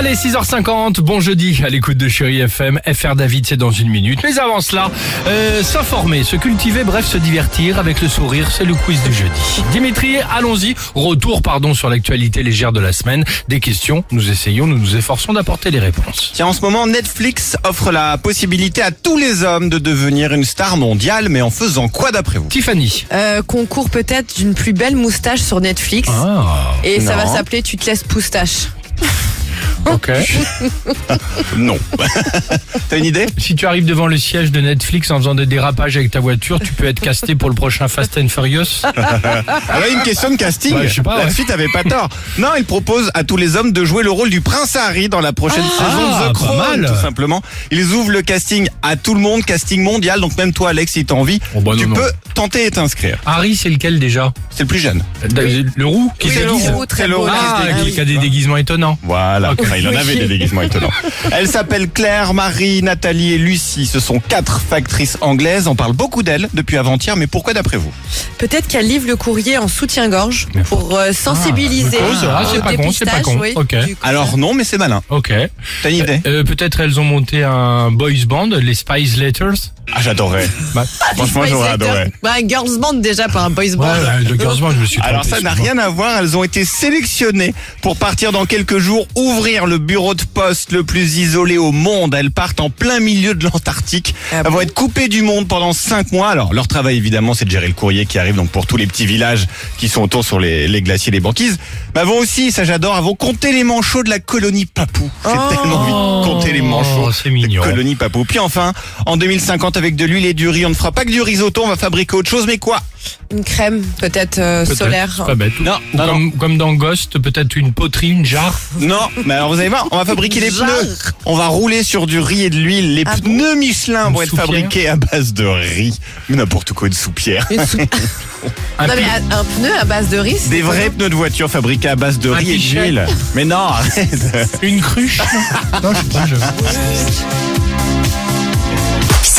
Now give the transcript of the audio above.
Allez, 6h50, bon jeudi à l'écoute de Chéri FM. FR David, c'est dans une minute. Mais avant cela, euh, s'informer, se cultiver, bref, se divertir avec le sourire, c'est le quiz du jeudi. Dimitri, allons-y. Retour, pardon, sur l'actualité légère de la semaine. Des questions, nous essayons, nous nous efforçons d'apporter les réponses. Tiens, en ce moment, Netflix offre la possibilité à tous les hommes de devenir une star mondiale, mais en faisant quoi d'après vous? Tiffany. Euh, concours peut-être d'une plus belle moustache sur Netflix. Ah, Et ça non. va s'appeler Tu te laisses poustache. Ok. Non. T'as une idée? Si tu arrives devant le siège de Netflix en faisant des dérapages avec ta voiture, tu peux être casté pour le prochain Fast and Furious. Ah ouais, une question de casting. Ouais, je sais pas, La ouais. suite avait pas tort. Non, il propose à tous les hommes de jouer le rôle du prince Harry dans la prochaine saison Ah, de pas The Crown, mal. tout simplement. Ils ouvrent le casting à tout le monde, casting mondial. Donc même toi, Alex, si t'as envie, Oh, bah, tu non, non. Tenter et t'inscrire. Harry, c'est lequel déjà C'est le plus jeune. Le roux qui Oui, le déguise roux, très C'est le beau, roux. là. Ah, Ah qui qui a des déguisements étonnants. Voilà, Ok. Enfin, il en avait des déguisements étonnants. Elle s'appelle Claire, Marie, Nathalie et Lucie. Ce sont quatre factrices anglaises. On parle beaucoup d'elles depuis avant-hier, mais pourquoi d'après vous? Peut-être qu'elle livre le courrier en soutien-gorge Mais pour euh, sensibiliser Ah, ah, c'est au pas con, c'est pas dépistage, con. oui, Ok. du. Alors non, mais c'est malin. Ok. T'as une idée? Euh, Peut-être elles ont monté un boys band, les Spice Letters. Ah, j'adorerais. Bah, Franchement, j'aurais adoré. Bah, un girls band déjà, pas un boys band. ouais, le Girls Band, je me suis. Alors ça n'a rien à voir, elles ont été sélectionnées pour partir dans quelques jours, ouvrir le bureau de poste le plus isolé au monde. Elles partent en plein milieu de l'Antarctique. Ah elles bon vont être coupées du monde pendant cinq mois. Alors leur travail évidemment c'est de gérer le courrier qui arrive donc pour tous les petits villages qui sont autour sur les, les glaciers, les banquises. Mais elles vont aussi, ça j'adore, elles vont compter les manchots de la colonie Papou. J'ai Oh. tellement envie de compter les manchots. Oh, c'est mignon. de Colonie Papou. Puis enfin, en 2050 avec de l'huile et du riz, on ne fera pas que du risotto, on va fabriquer autre chose, mais quoi Une crème, peut-être euh, Peut-être, solaire. Pas bête. Non, comme, comme dans Ghost, peut-être une poterie, une jarre. Non, mais alors vous allez voir, on va fabriquer les Jarre. pneus. On va rouler sur du riz et de l'huile. Les Ah bon pneus Michelin Une vont être soupière fabriqués à base de riz. Mais n'importe quoi, une soupière. Une sou- Un non, mais pi- un un pneu à base de riz. c'est Des vrais pneus de voiture fabriqués à base de Un riz et pichet. d'huile. Mais non, arrête. Une cruche Non, je sais pas. Je...